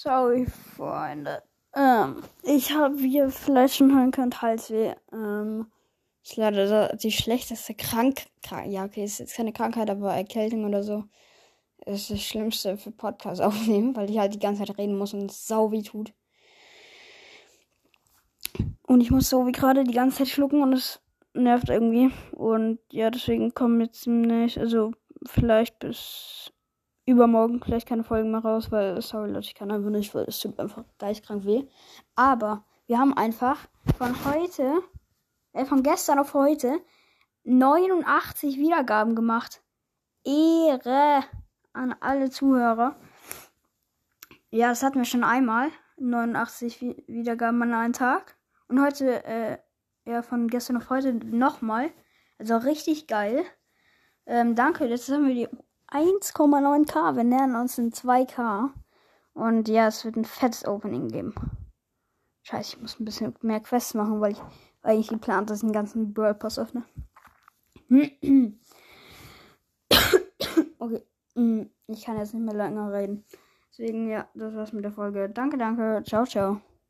Sorry, Freunde. Ähm, ich habe, wie ihr vielleicht schon hören könnt, Halsweh. Ähm, ich leider die schlechteste Krank... Ja, okay, ist jetzt keine Krankheit, aber Erkältung oder so. Ist das Schlimmste für Podcast aufnehmen, weil ich halt die ganze Zeit reden muss und es sau wie tut. Und ich muss so wie gerade die ganze Zeit schlucken und es nervt irgendwie. Und ja, deswegen kommen jetzt nicht, also vielleicht bis übermorgen vielleicht keine Folgen mehr raus, weil, sorry Leute, ich kann einfach nicht, weil es tut einfach geistkrank weh. Aber wir haben einfach von heute, äh, von gestern auf heute 89 Wiedergaben gemacht. Ehre an alle Zuhörer. Ja, das hatten wir schon einmal. 89 Wiedergaben an einem Tag. Und heute, äh, ja, von gestern auf heute nochmal. Also richtig geil. Ähm, danke, jetzt haben wir die 1,9k. Wir nähern uns in 2k. Und ja, es wird ein fettes Opening geben. Scheiße, ich muss ein bisschen mehr Quests machen, weil ich eigentlich geplant, dass ich den ganzen Brawl Pass öffne. okay. Ich kann jetzt nicht mehr länger reden. Deswegen, ja, das war's mit der Folge. Danke, danke. Ciao, ciao.